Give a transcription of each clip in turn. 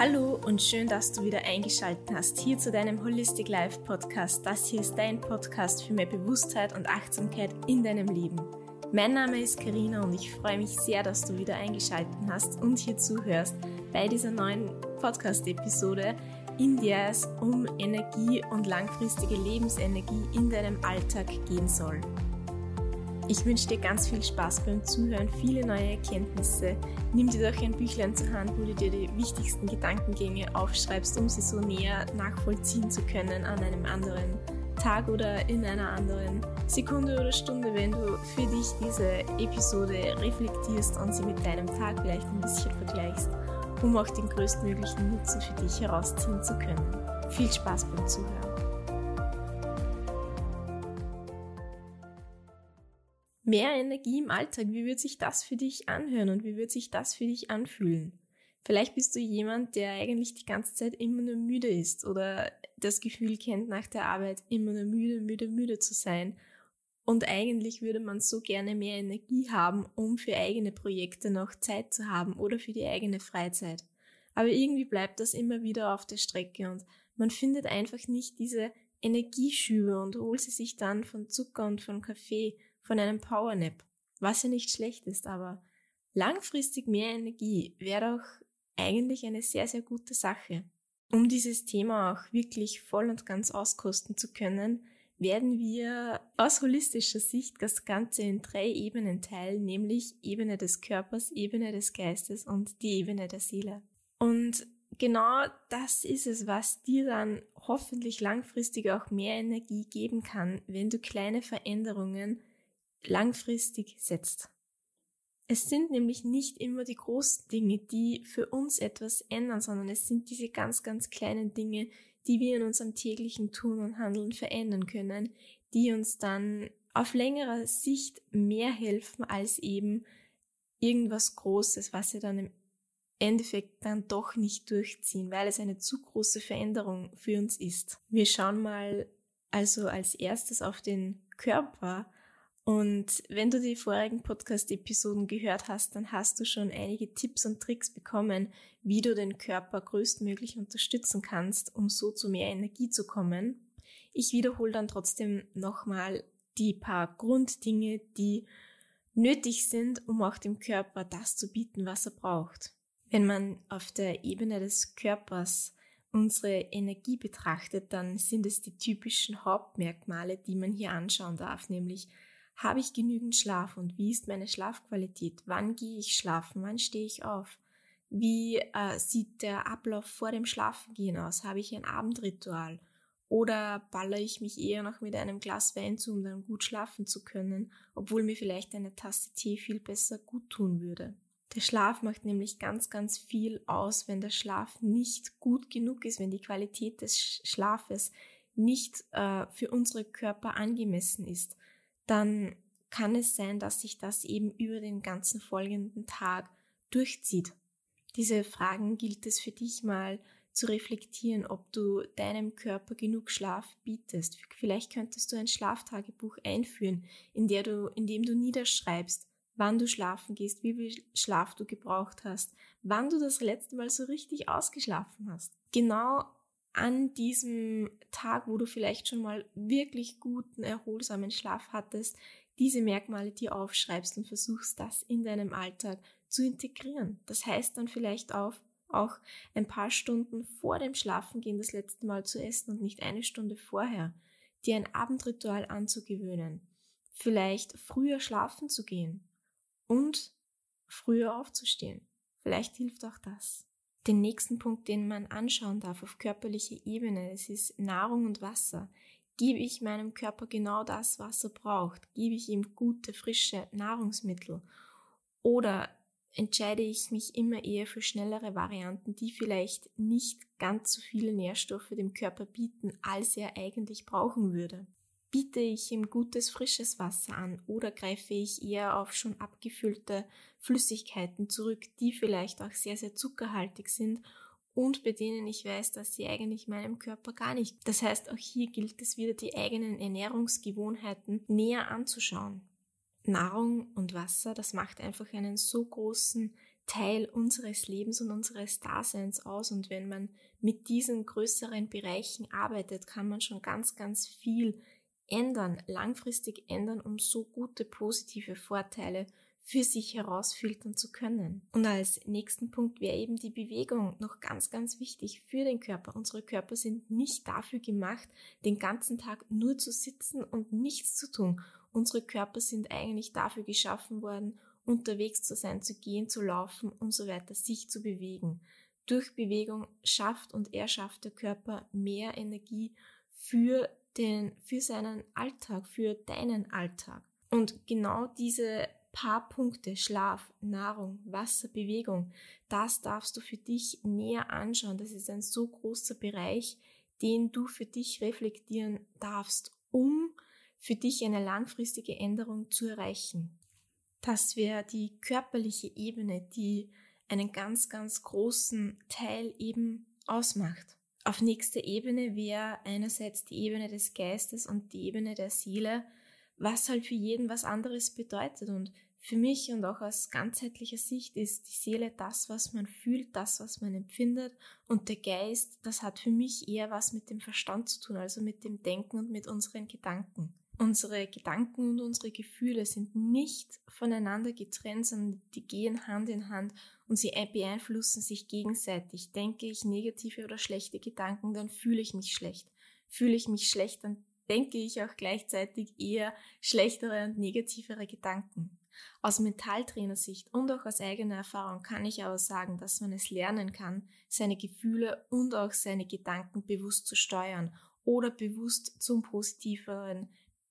Hallo und schön, dass du wieder eingeschaltet hast hier zu deinem Holistic Life Podcast. Das hier ist dein Podcast für mehr Bewusstheit und Achtsamkeit in deinem Leben. Mein Name ist Karina und ich freue mich sehr, dass du wieder eingeschaltet hast und hier zuhörst bei dieser neuen Podcast-Episode, in der es um Energie und langfristige Lebensenergie in deinem Alltag gehen soll. Ich wünsche dir ganz viel Spaß beim Zuhören, viele neue Erkenntnisse. Nimm dir doch ein Büchlein zur Hand, wo du dir die wichtigsten Gedankengänge aufschreibst, um sie so näher nachvollziehen zu können an einem anderen Tag oder in einer anderen Sekunde oder Stunde, wenn du für dich diese Episode reflektierst und sie mit deinem Tag vielleicht ein bisschen vergleichst, um auch den größtmöglichen Nutzen für dich herausziehen zu können. Viel Spaß beim Zuhören. Mehr Energie im Alltag, wie wird sich das für dich anhören und wie wird sich das für dich anfühlen? Vielleicht bist du jemand, der eigentlich die ganze Zeit immer nur müde ist oder das Gefühl kennt, nach der Arbeit immer nur müde, müde, müde zu sein. Und eigentlich würde man so gerne mehr Energie haben, um für eigene Projekte noch Zeit zu haben oder für die eigene Freizeit. Aber irgendwie bleibt das immer wieder auf der Strecke und man findet einfach nicht diese Energieschübe und holt sie sich dann von Zucker und von Kaffee von einem Powernap, was ja nicht schlecht ist, aber langfristig mehr Energie wäre doch eigentlich eine sehr, sehr gute Sache. Um dieses Thema auch wirklich voll und ganz auskosten zu können, werden wir aus holistischer Sicht das Ganze in drei Ebenen teilen, nämlich Ebene des Körpers, Ebene des Geistes und die Ebene der Seele. Und genau das ist es, was dir dann hoffentlich langfristig auch mehr Energie geben kann, wenn du kleine Veränderungen langfristig setzt. Es sind nämlich nicht immer die großen Dinge, die für uns etwas ändern, sondern es sind diese ganz, ganz kleinen Dinge, die wir in unserem täglichen Tun und Handeln verändern können, die uns dann auf längerer Sicht mehr helfen als eben irgendwas Großes, was wir dann im Endeffekt dann doch nicht durchziehen, weil es eine zu große Veränderung für uns ist. Wir schauen mal also als erstes auf den Körper und wenn du die vorigen Podcast-Episoden gehört hast, dann hast du schon einige Tipps und Tricks bekommen, wie du den Körper größtmöglich unterstützen kannst, um so zu mehr Energie zu kommen. Ich wiederhole dann trotzdem nochmal die paar Grunddinge, die nötig sind, um auch dem Körper das zu bieten, was er braucht. Wenn man auf der Ebene des Körpers unsere Energie betrachtet, dann sind es die typischen Hauptmerkmale, die man hier anschauen darf, nämlich habe ich genügend Schlaf und wie ist meine Schlafqualität? Wann gehe ich schlafen? Wann stehe ich auf? Wie äh, sieht der Ablauf vor dem Schlafengehen aus? Habe ich ein Abendritual? Oder baller ich mich eher noch mit einem Glas Wein zu, um dann gut schlafen zu können, obwohl mir vielleicht eine Tasse Tee viel besser gut tun würde? Der Schlaf macht nämlich ganz, ganz viel aus, wenn der Schlaf nicht gut genug ist, wenn die Qualität des Schlafes nicht äh, für unsere Körper angemessen ist dann kann es sein, dass sich das eben über den ganzen folgenden Tag durchzieht. Diese Fragen gilt es für dich mal zu reflektieren, ob du deinem Körper genug Schlaf bietest. Vielleicht könntest du ein Schlaftagebuch einführen, in, der du, in dem du niederschreibst, wann du schlafen gehst, wie viel Schlaf du gebraucht hast, wann du das letzte Mal so richtig ausgeschlafen hast. Genau an diesem Tag, wo du vielleicht schon mal wirklich guten, erholsamen Schlaf hattest, diese Merkmale dir aufschreibst und versuchst, das in deinem Alltag zu integrieren. Das heißt dann vielleicht auch, auch ein paar Stunden vor dem Schlafengehen das letzte Mal zu essen und nicht eine Stunde vorher, dir ein Abendritual anzugewöhnen, vielleicht früher schlafen zu gehen und früher aufzustehen. Vielleicht hilft auch das den nächsten Punkt, den man anschauen darf auf körperlicher Ebene, es ist Nahrung und Wasser. Gebe ich meinem Körper genau das, was er braucht? Gebe ich ihm gute, frische Nahrungsmittel? Oder entscheide ich mich immer eher für schnellere Varianten, die vielleicht nicht ganz so viele Nährstoffe dem Körper bieten, als er eigentlich brauchen würde? Biete ich ihm gutes, frisches Wasser an oder greife ich eher auf schon abgefüllte Flüssigkeiten zurück, die vielleicht auch sehr, sehr zuckerhaltig sind und bei denen ich weiß, dass sie eigentlich meinem Körper gar nicht. Das heißt, auch hier gilt es wieder, die eigenen Ernährungsgewohnheiten näher anzuschauen. Nahrung und Wasser, das macht einfach einen so großen Teil unseres Lebens und unseres Daseins aus. Und wenn man mit diesen größeren Bereichen arbeitet, kann man schon ganz, ganz viel ändern, langfristig ändern, um so gute positive Vorteile für sich herausfiltern zu können. Und als nächsten Punkt wäre eben die Bewegung noch ganz, ganz wichtig für den Körper. Unsere Körper sind nicht dafür gemacht, den ganzen Tag nur zu sitzen und nichts zu tun. Unsere Körper sind eigentlich dafür geschaffen worden, unterwegs zu sein, zu gehen, zu laufen und so weiter, sich zu bewegen. Durch Bewegung schafft und erschafft der Körper mehr Energie für den, für seinen Alltag, für deinen Alltag. Und genau diese paar Punkte, Schlaf, Nahrung, Wasser, Bewegung, das darfst du für dich näher anschauen. Das ist ein so großer Bereich, den du für dich reflektieren darfst, um für dich eine langfristige Änderung zu erreichen. Das wäre die körperliche Ebene, die einen ganz, ganz großen Teil eben ausmacht. Auf nächster Ebene wäre einerseits die Ebene des Geistes und die Ebene der Seele, was halt für jeden was anderes bedeutet. Und für mich und auch aus ganzheitlicher Sicht ist die Seele das, was man fühlt, das, was man empfindet. Und der Geist, das hat für mich eher was mit dem Verstand zu tun, also mit dem Denken und mit unseren Gedanken. Unsere Gedanken und unsere Gefühle sind nicht voneinander getrennt, sondern die gehen Hand in Hand und sie beeinflussen sich gegenseitig. Denke ich negative oder schlechte Gedanken, dann fühle ich mich schlecht. Fühle ich mich schlecht, dann denke ich auch gleichzeitig eher schlechtere und negativere Gedanken. Aus Mentaltrainersicht und auch aus eigener Erfahrung kann ich aber sagen, dass man es lernen kann, seine Gefühle und auch seine Gedanken bewusst zu steuern oder bewusst zum Positiveren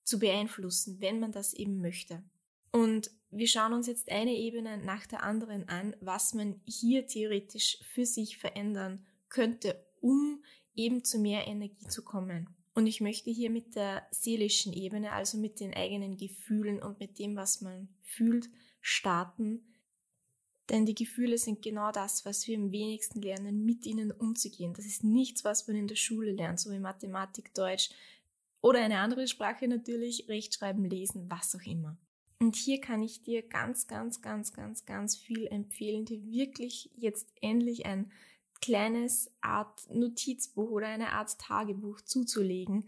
zu beeinflussen, wenn man das eben möchte. Und wir schauen uns jetzt eine Ebene nach der anderen an, was man hier theoretisch für sich verändern könnte, um eben zu mehr Energie zu kommen. Und ich möchte hier mit der seelischen Ebene, also mit den eigenen Gefühlen und mit dem, was man fühlt, starten. Denn die Gefühle sind genau das, was wir am wenigsten lernen, mit ihnen umzugehen. Das ist nichts, was man in der Schule lernt, so wie Mathematik, Deutsch oder eine andere Sprache natürlich, Rechtschreiben, Lesen, was auch immer. Und hier kann ich dir ganz, ganz, ganz, ganz, ganz viel empfehlen, dir wirklich jetzt endlich ein kleines Art Notizbuch oder eine Art Tagebuch zuzulegen,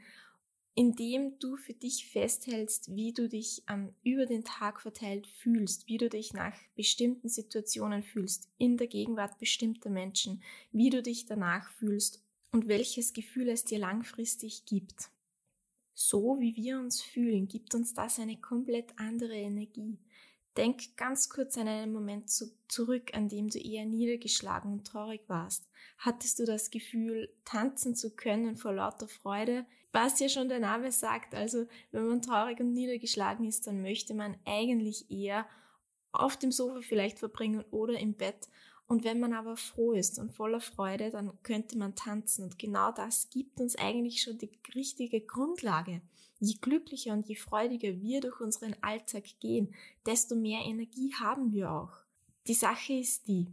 in dem du für dich festhältst, wie du dich ähm, über den Tag verteilt fühlst, wie du dich nach bestimmten Situationen fühlst, in der Gegenwart bestimmter Menschen, wie du dich danach fühlst und welches Gefühl es dir langfristig gibt. So wie wir uns fühlen, gibt uns das eine komplett andere Energie. Denk ganz kurz an einen Moment zu, zurück, an dem du eher niedergeschlagen und traurig warst. Hattest du das Gefühl, tanzen zu können vor lauter Freude? Was ja schon der Name sagt, also wenn man traurig und niedergeschlagen ist, dann möchte man eigentlich eher auf dem Sofa vielleicht verbringen oder im Bett. Und wenn man aber froh ist und voller Freude, dann könnte man tanzen. Und genau das gibt uns eigentlich schon die richtige Grundlage. Je glücklicher und je freudiger wir durch unseren Alltag gehen, desto mehr Energie haben wir auch. Die Sache ist die,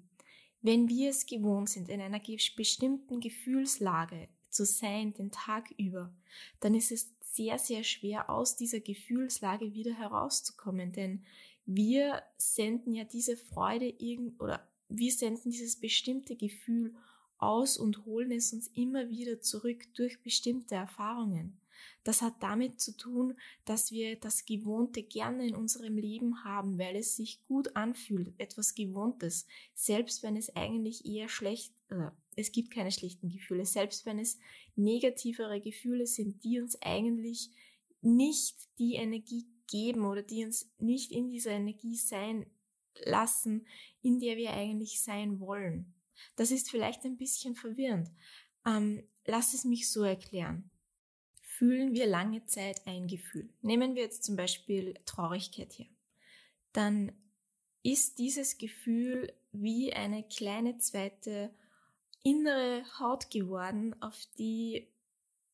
wenn wir es gewohnt sind, in einer bestimmten Gefühlslage zu sein, den Tag über, dann ist es sehr, sehr schwer, aus dieser Gefühlslage wieder herauszukommen, denn wir senden ja diese Freude irgend oder wir senden dieses bestimmte Gefühl aus und holen es uns immer wieder zurück durch bestimmte Erfahrungen. Das hat damit zu tun, dass wir das Gewohnte gerne in unserem Leben haben, weil es sich gut anfühlt, etwas Gewohntes, selbst wenn es eigentlich eher schlecht, äh, es gibt keine schlechten Gefühle, selbst wenn es negativere Gefühle sind, die uns eigentlich nicht die Energie geben oder die uns nicht in dieser Energie sein lassen, in der wir eigentlich sein wollen. Das ist vielleicht ein bisschen verwirrend. Ähm, lass es mich so erklären fühlen wir lange Zeit ein Gefühl. Nehmen wir jetzt zum Beispiel Traurigkeit her. Dann ist dieses Gefühl wie eine kleine zweite innere Haut geworden, auf die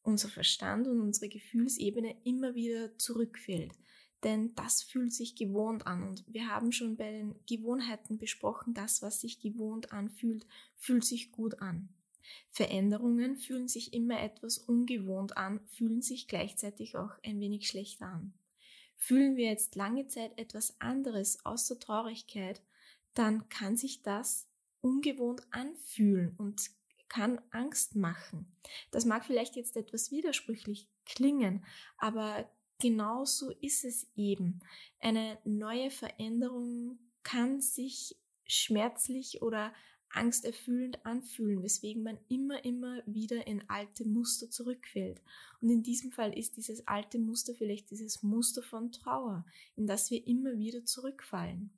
unser Verstand und unsere Gefühlsebene immer wieder zurückfällt. Denn das fühlt sich gewohnt an. Und wir haben schon bei den Gewohnheiten besprochen, das, was sich gewohnt anfühlt, fühlt sich gut an. Veränderungen fühlen sich immer etwas ungewohnt an, fühlen sich gleichzeitig auch ein wenig schlechter an. Fühlen wir jetzt lange Zeit etwas anderes außer Traurigkeit, dann kann sich das ungewohnt anfühlen und kann Angst machen. Das mag vielleicht jetzt etwas widersprüchlich klingen, aber genau so ist es eben. Eine neue Veränderung kann sich schmerzlich oder angsterfüllend anfühlen, weswegen man immer, immer wieder in alte Muster zurückfällt. Und in diesem Fall ist dieses alte Muster vielleicht dieses Muster von Trauer, in das wir immer wieder zurückfallen.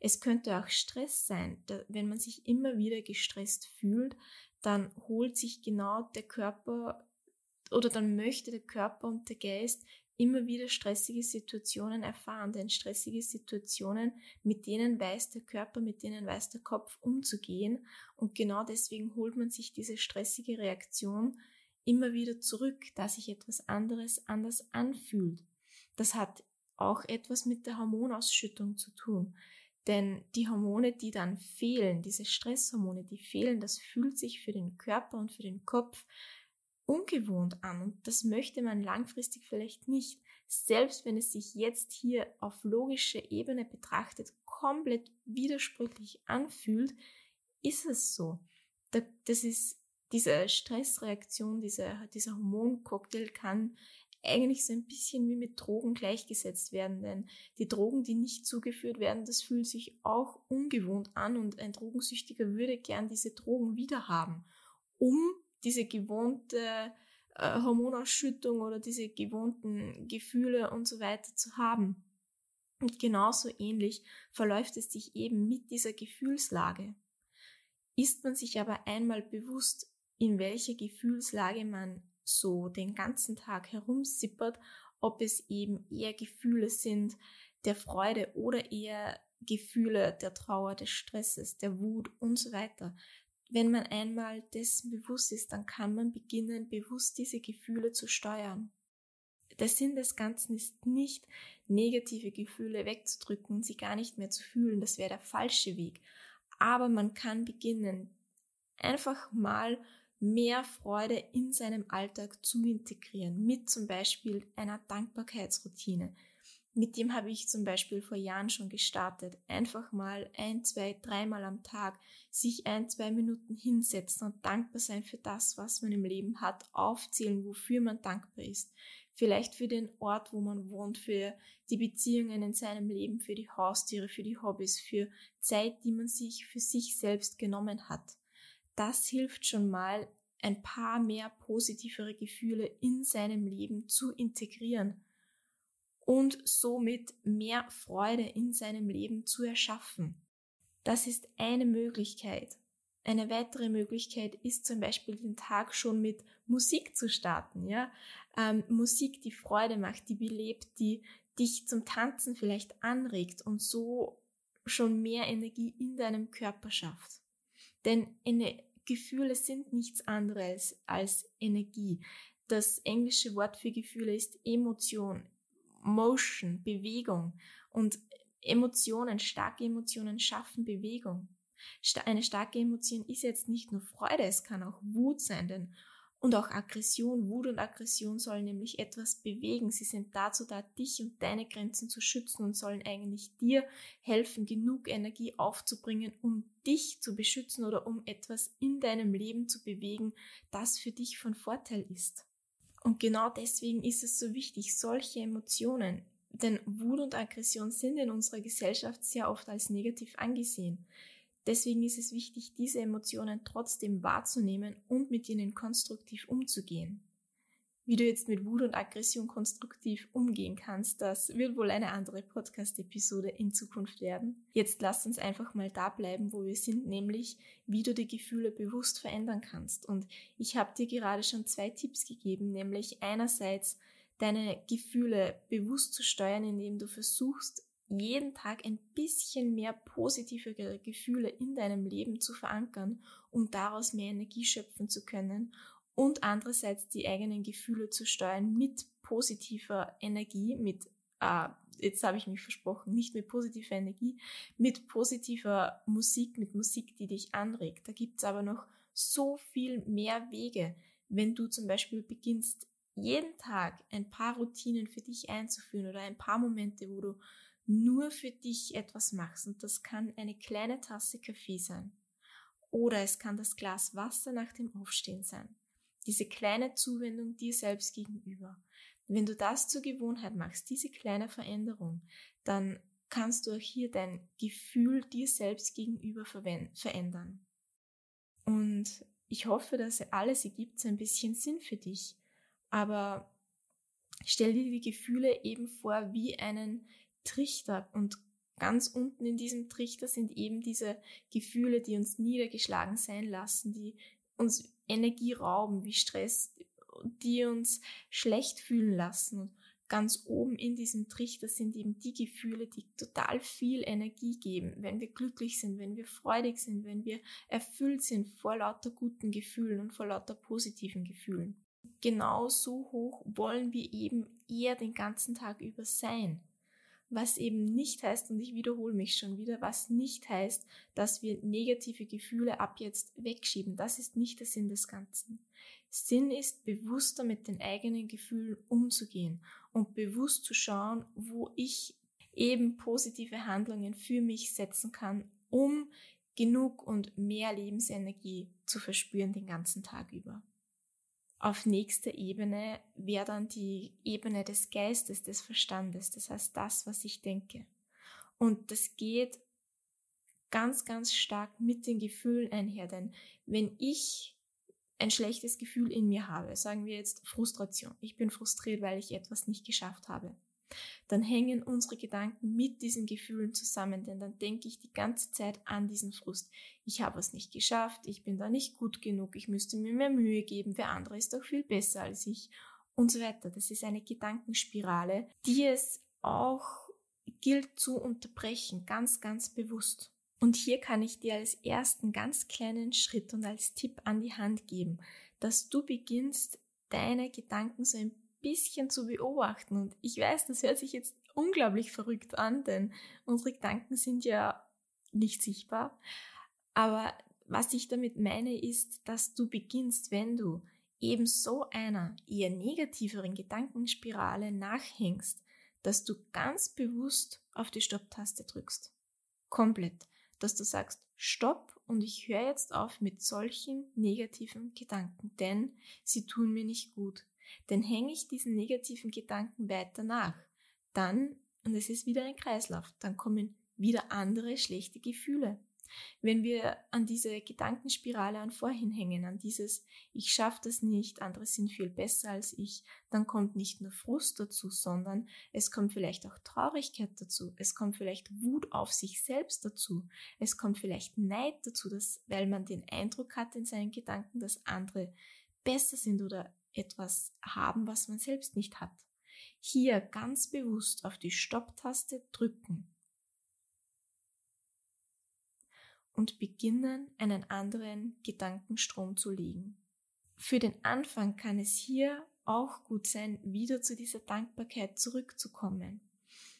Es könnte auch Stress sein, wenn man sich immer wieder gestresst fühlt, dann holt sich genau der Körper oder dann möchte der Körper und der Geist immer wieder stressige Situationen erfahren, denn stressige Situationen, mit denen weiß der Körper, mit denen weiß der Kopf umzugehen und genau deswegen holt man sich diese stressige Reaktion immer wieder zurück, da sich etwas anderes anders anfühlt. Das hat auch etwas mit der Hormonausschüttung zu tun. Denn die Hormone, die dann fehlen, diese Stresshormone, die fehlen, das fühlt sich für den Körper und für den Kopf ungewohnt an und das möchte man langfristig vielleicht nicht. Selbst wenn es sich jetzt hier auf logischer Ebene betrachtet komplett widersprüchlich anfühlt, ist es so. Das ist diese Stressreaktion, dieser, dieser Hormoncocktail kann eigentlich so ein bisschen wie mit Drogen gleichgesetzt werden, denn die Drogen, die nicht zugeführt werden, das fühlt sich auch ungewohnt an und ein Drogensüchtiger würde gern diese Drogen wieder haben, um diese gewohnte äh, Hormonausschüttung oder diese gewohnten Gefühle und so weiter zu haben. Und genauso ähnlich verläuft es sich eben mit dieser Gefühlslage. Ist man sich aber einmal bewusst, in welcher Gefühlslage man so den ganzen Tag herumsippert, ob es eben eher Gefühle sind der Freude oder eher Gefühle der Trauer, des Stresses, der Wut und so weiter, wenn man einmal dessen bewusst ist, dann kann man beginnen, bewusst diese Gefühle zu steuern. Der Sinn des Ganzen ist nicht, negative Gefühle wegzudrücken sie gar nicht mehr zu fühlen, das wäre der falsche Weg. Aber man kann beginnen, einfach mal mehr Freude in seinem Alltag zu integrieren, mit zum Beispiel einer Dankbarkeitsroutine, mit dem habe ich zum Beispiel vor Jahren schon gestartet. Einfach mal ein, zwei, dreimal am Tag sich ein, zwei Minuten hinsetzen und dankbar sein für das, was man im Leben hat, aufzählen, wofür man dankbar ist. Vielleicht für den Ort, wo man wohnt, für die Beziehungen in seinem Leben, für die Haustiere, für die Hobbys, für Zeit, die man sich für sich selbst genommen hat. Das hilft schon mal, ein paar mehr positivere Gefühle in seinem Leben zu integrieren und somit mehr Freude in seinem Leben zu erschaffen. Das ist eine Möglichkeit. Eine weitere Möglichkeit ist zum Beispiel den Tag schon mit Musik zu starten, ja. Ähm, Musik, die Freude macht, die belebt, die dich zum Tanzen vielleicht anregt und so schon mehr Energie in deinem Körper schafft. Denn eine, Gefühle sind nichts anderes als Energie. Das englische Wort für Gefühle ist Emotion. Motion, Bewegung. Und Emotionen, starke Emotionen schaffen Bewegung. Eine starke Emotion ist jetzt nicht nur Freude, es kann auch Wut sein, denn und auch Aggression, Wut und Aggression sollen nämlich etwas bewegen. Sie sind dazu da, dich und deine Grenzen zu schützen und sollen eigentlich dir helfen, genug Energie aufzubringen, um dich zu beschützen oder um etwas in deinem Leben zu bewegen, das für dich von Vorteil ist. Und genau deswegen ist es so wichtig, solche Emotionen, denn Wut und Aggression sind in unserer Gesellschaft sehr oft als negativ angesehen. Deswegen ist es wichtig, diese Emotionen trotzdem wahrzunehmen und mit ihnen konstruktiv umzugehen. Wie du jetzt mit Wut und Aggression konstruktiv umgehen kannst, das wird wohl eine andere Podcast-Episode in Zukunft werden. Jetzt lass uns einfach mal da bleiben, wo wir sind, nämlich wie du die Gefühle bewusst verändern kannst. Und ich habe dir gerade schon zwei Tipps gegeben, nämlich einerseits deine Gefühle bewusst zu steuern, indem du versuchst, jeden Tag ein bisschen mehr positivere Gefühle in deinem Leben zu verankern, um daraus mehr Energie schöpfen zu können und andererseits die eigenen Gefühle zu steuern mit positiver Energie, mit, äh, jetzt habe ich mich versprochen, nicht mit positiver Energie, mit positiver Musik, mit Musik, die dich anregt. Da gibt's aber noch so viel mehr Wege, wenn du zum Beispiel beginnst, jeden Tag ein paar Routinen für dich einzuführen oder ein paar Momente, wo du nur für dich etwas machst. Und das kann eine kleine Tasse Kaffee sein. Oder es kann das Glas Wasser nach dem Aufstehen sein. Diese kleine Zuwendung dir selbst gegenüber. Wenn du das zur Gewohnheit machst, diese kleine Veränderung, dann kannst du auch hier dein Gefühl dir selbst gegenüber verändern. Und ich hoffe, dass alles ergibt ein bisschen Sinn für dich. Aber stell dir die Gefühle eben vor wie einen Trichter und ganz unten in diesem Trichter sind eben diese Gefühle, die uns niedergeschlagen sein lassen, die uns Energie rauben, wie Stress, die uns schlecht fühlen lassen. Ganz oben in diesem Trichter sind eben die Gefühle, die total viel Energie geben, wenn wir glücklich sind, wenn wir freudig sind, wenn wir erfüllt sind vor lauter guten Gefühlen und vor lauter positiven Gefühlen. Genau so hoch wollen wir eben eher den ganzen Tag über sein. Was eben nicht heißt, und ich wiederhole mich schon wieder, was nicht heißt, dass wir negative Gefühle ab jetzt wegschieben. Das ist nicht der Sinn des Ganzen. Sinn ist, bewusster mit den eigenen Gefühlen umzugehen und bewusst zu schauen, wo ich eben positive Handlungen für mich setzen kann, um genug und mehr Lebensenergie zu verspüren den ganzen Tag über. Auf nächster Ebene wäre dann die Ebene des Geistes, des Verstandes, das heißt das, was ich denke. Und das geht ganz, ganz stark mit den Gefühlen einher, denn wenn ich ein schlechtes Gefühl in mir habe, sagen wir jetzt Frustration, ich bin frustriert, weil ich etwas nicht geschafft habe, dann hängen unsere Gedanken mit diesen Gefühlen zusammen, denn dann denke ich die ganze Zeit an diesen Frust. Ich habe es nicht geschafft, ich bin da nicht gut genug, ich müsste mir mehr Mühe geben, wer andere ist doch viel besser als ich und so weiter. Das ist eine Gedankenspirale, die es auch gilt zu unterbrechen, ganz, ganz bewusst. Und hier kann ich dir als ersten ganz kleinen Schritt und als Tipp an die Hand geben, dass du beginnst, deine Gedanken so ein bisschen zu beobachten. Und ich weiß, das hört sich jetzt unglaublich verrückt an, denn unsere Gedanken sind ja nicht sichtbar. Aber was ich damit meine, ist, dass du beginnst, wenn du eben so einer eher negativeren Gedankenspirale nachhängst, dass du ganz bewusst auf die Stopptaste drückst. Komplett dass du sagst, stopp und ich höre jetzt auf mit solchen negativen Gedanken, denn sie tun mir nicht gut. Denn hänge ich diesen negativen Gedanken weiter nach, dann, und es ist wieder ein Kreislauf, dann kommen wieder andere schlechte Gefühle. Wenn wir an diese Gedankenspirale an vorhin hängen, an dieses Ich schaffe das nicht, andere sind viel besser als ich, dann kommt nicht nur Frust dazu, sondern es kommt vielleicht auch Traurigkeit dazu, es kommt vielleicht Wut auf sich selbst dazu, es kommt vielleicht Neid dazu, dass, weil man den Eindruck hat in seinen Gedanken, dass andere besser sind oder etwas haben, was man selbst nicht hat. Hier ganz bewusst auf die Stopptaste drücken und beginnen, einen anderen Gedankenstrom zu legen. Für den Anfang kann es hier auch gut sein, wieder zu dieser Dankbarkeit zurückzukommen.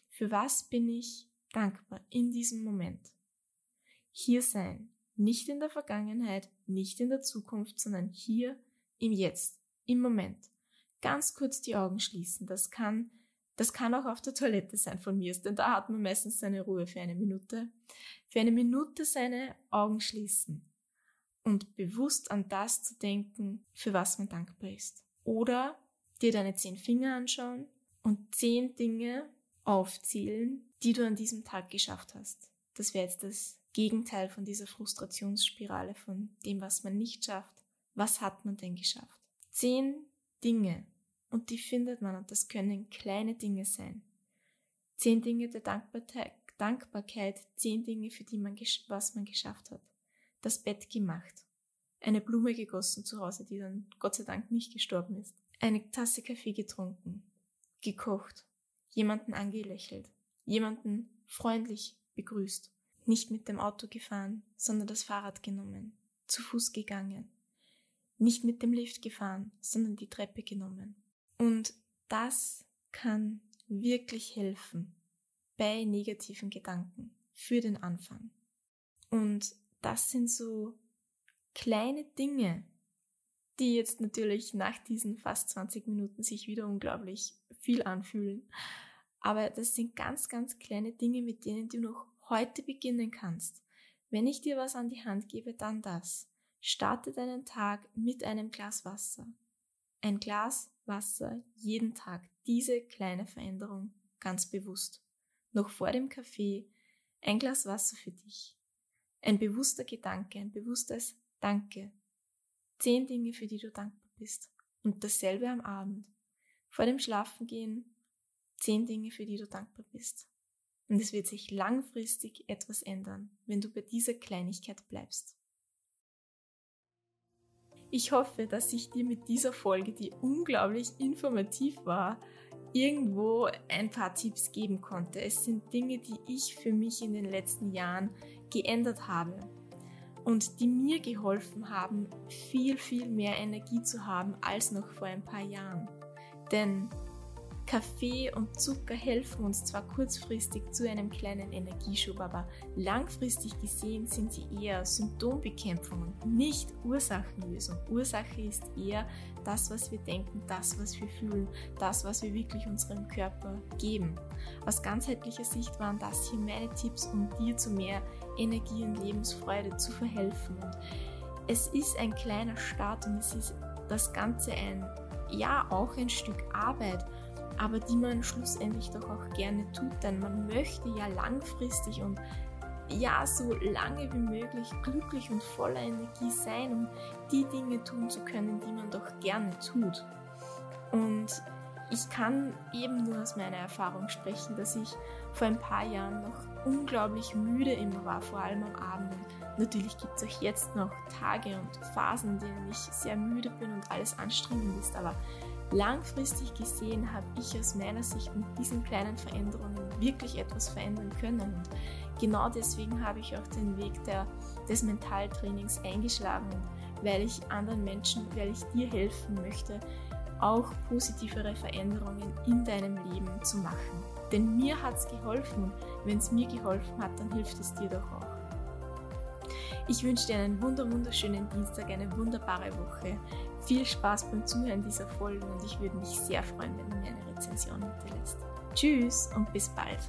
Für was bin ich dankbar in diesem Moment? Hier sein, nicht in der Vergangenheit, nicht in der Zukunft, sondern hier im Jetzt, im Moment. Ganz kurz die Augen schließen. Das kann das kann auch auf der Toilette sein von mir, denn da hat man meistens seine Ruhe für eine Minute. Für eine Minute seine Augen schließen und bewusst an das zu denken, für was man dankbar ist. Oder dir deine zehn Finger anschauen und zehn Dinge aufzählen, die du an diesem Tag geschafft hast. Das wäre jetzt das Gegenteil von dieser Frustrationsspirale, von dem, was man nicht schafft. Was hat man denn geschafft? Zehn Dinge, und die findet man und das können kleine Dinge sein. Zehn Dinge der Dankbarkeit, zehn Dinge, für die man, was man geschafft hat. Das Bett gemacht. Eine Blume gegossen zu Hause, die dann Gott sei Dank nicht gestorben ist. Eine Tasse Kaffee getrunken. Gekocht. Jemanden angelächelt. Jemanden freundlich begrüßt. Nicht mit dem Auto gefahren, sondern das Fahrrad genommen. Zu Fuß gegangen. Nicht mit dem Lift gefahren, sondern die Treppe genommen. Und das kann wirklich helfen bei negativen Gedanken für den Anfang. Und das sind so kleine Dinge, die jetzt natürlich nach diesen fast 20 Minuten sich wieder unglaublich viel anfühlen. Aber das sind ganz, ganz kleine Dinge, mit denen du noch heute beginnen kannst. Wenn ich dir was an die Hand gebe, dann das. Starte deinen Tag mit einem Glas Wasser. Ein Glas Wasser jeden Tag. Diese kleine Veränderung ganz bewusst. Noch vor dem Kaffee ein Glas Wasser für dich. Ein bewusster Gedanke, ein bewusstes Danke. Zehn Dinge, für die du dankbar bist. Und dasselbe am Abend. Vor dem Schlafengehen zehn Dinge, für die du dankbar bist. Und es wird sich langfristig etwas ändern, wenn du bei dieser Kleinigkeit bleibst. Ich hoffe, dass ich dir mit dieser Folge, die unglaublich informativ war, irgendwo ein paar Tipps geben konnte. Es sind Dinge, die ich für mich in den letzten Jahren geändert habe und die mir geholfen haben, viel, viel mehr Energie zu haben als noch vor ein paar Jahren. Denn Kaffee und Zucker helfen uns zwar kurzfristig zu einem kleinen Energieschub, aber langfristig gesehen sind sie eher Symptombekämpfung und nicht Ursachenlösung. Ursache ist eher das, was wir denken, das, was wir fühlen, das, was wir wirklich unserem Körper geben. Aus ganzheitlicher Sicht waren das hier meine Tipps, um dir zu mehr Energie und Lebensfreude zu verhelfen. Und es ist ein kleiner Start und es ist das Ganze ein, ja, auch ein Stück Arbeit aber die man schlussendlich doch auch gerne tut, denn man möchte ja langfristig und ja, so lange wie möglich glücklich und voller Energie sein, um die Dinge tun zu können, die man doch gerne tut. Und ich kann eben nur aus meiner Erfahrung sprechen, dass ich vor ein paar Jahren noch unglaublich müde immer war, vor allem am Abend. Natürlich gibt es auch jetzt noch Tage und Phasen, in denen ich sehr müde bin und alles anstrengend ist, aber Langfristig gesehen habe ich aus meiner Sicht mit diesen kleinen Veränderungen wirklich etwas verändern können. Und genau deswegen habe ich auch den Weg der, des Mentaltrainings eingeschlagen, weil ich anderen Menschen, weil ich dir helfen möchte, auch positivere Veränderungen in deinem Leben zu machen. Denn mir hat es geholfen wenn es mir geholfen hat, dann hilft es dir doch auch. Ich wünsche dir einen wunderschönen Dienstag, eine wunderbare Woche. Viel Spaß beim Zuhören dieser Folge und ich würde mich sehr freuen, wenn du mir eine Rezension hinterlässt. Tschüss und bis bald.